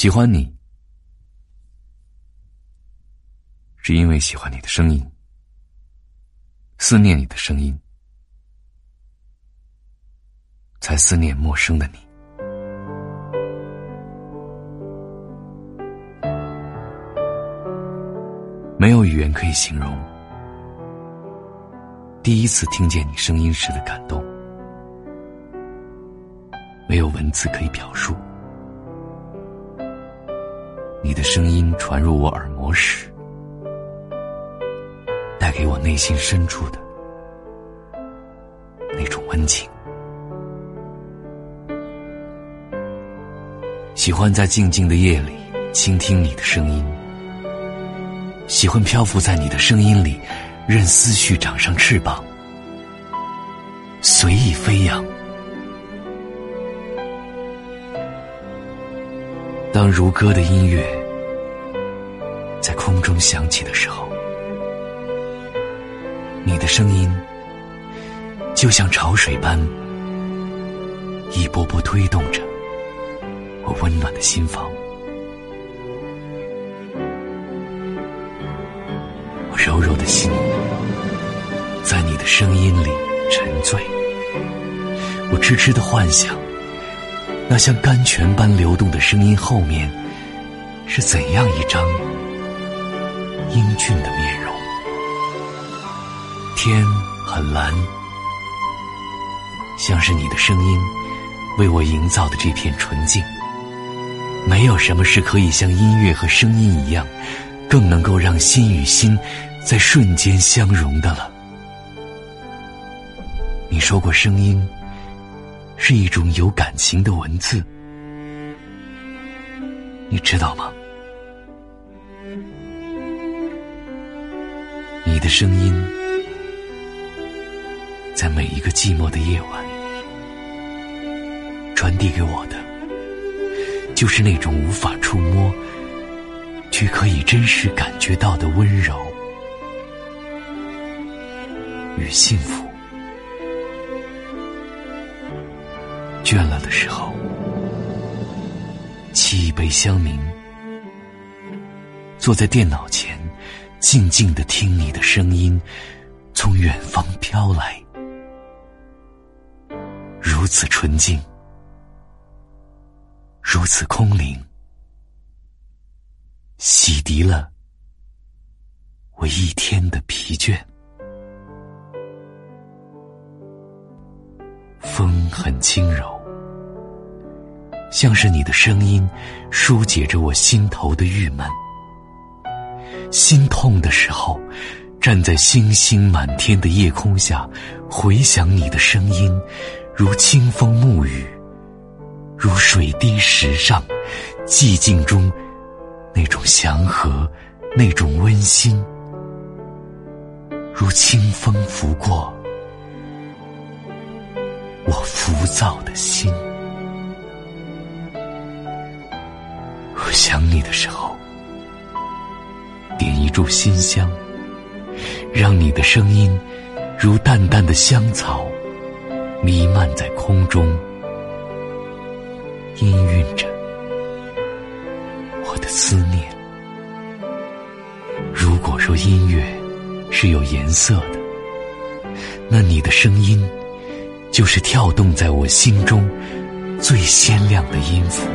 喜欢你，是因为喜欢你的声音，思念你的声音，才思念陌生的你。没有语言可以形容。第一次听见你声音时的感动，没有文字可以表述。你的声音传入我耳膜时，带给我内心深处的那种温情。喜欢在静静的夜里倾听你的声音，喜欢漂浮在你的声音里，任思绪长上翅膀，随意飞扬。当如歌的音乐在空中响起的时候，你的声音就像潮水般一波波推动着我温暖的心房。我柔柔的心在你的声音里沉醉，我痴痴的幻想。那像甘泉般流动的声音后面，是怎样一张英俊的面容？天很蓝，像是你的声音为我营造的这片纯净。没有什么是可以像音乐和声音一样，更能够让心与心在瞬间相融的了。你说过声音。是一种有感情的文字，你知道吗？声音在每一个寂寞的夜晚传递给我的，就是那种无法触摸却可以真实感觉到的温柔与幸福。倦了的时候，沏一杯香茗，坐在电脑前，静静的听你的声音从远方飘来，如此纯净，如此空灵，洗涤了我一天的疲倦。风很轻柔。像是你的声音，疏解着我心头的郁闷。心痛的时候，站在星星满天的夜空下，回想你的声音，如清风沐雨，如水滴石上，寂静中那种祥和，那种温馨，如清风拂过我浮躁的心。我想你的时候，炷馨香，让你的声音如淡淡的香草，弥漫在空中，氤氲着我的思念。如果说音乐是有颜色的，那你的声音就是跳动在我心中最鲜亮的音符。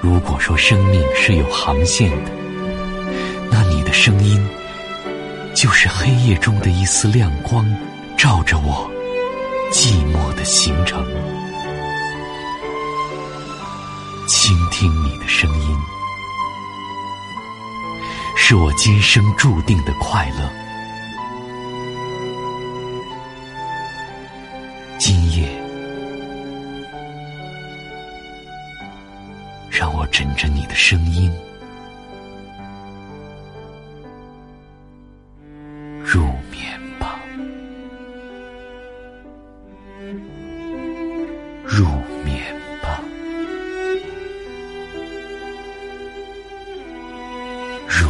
如果说生命是有航线的，那你的声音就是黑夜中的一丝亮光，照着我寂寞的行程。倾听你的声音，是我今生注定的快乐。让我枕着你的声音入眠吧。入眠吧。入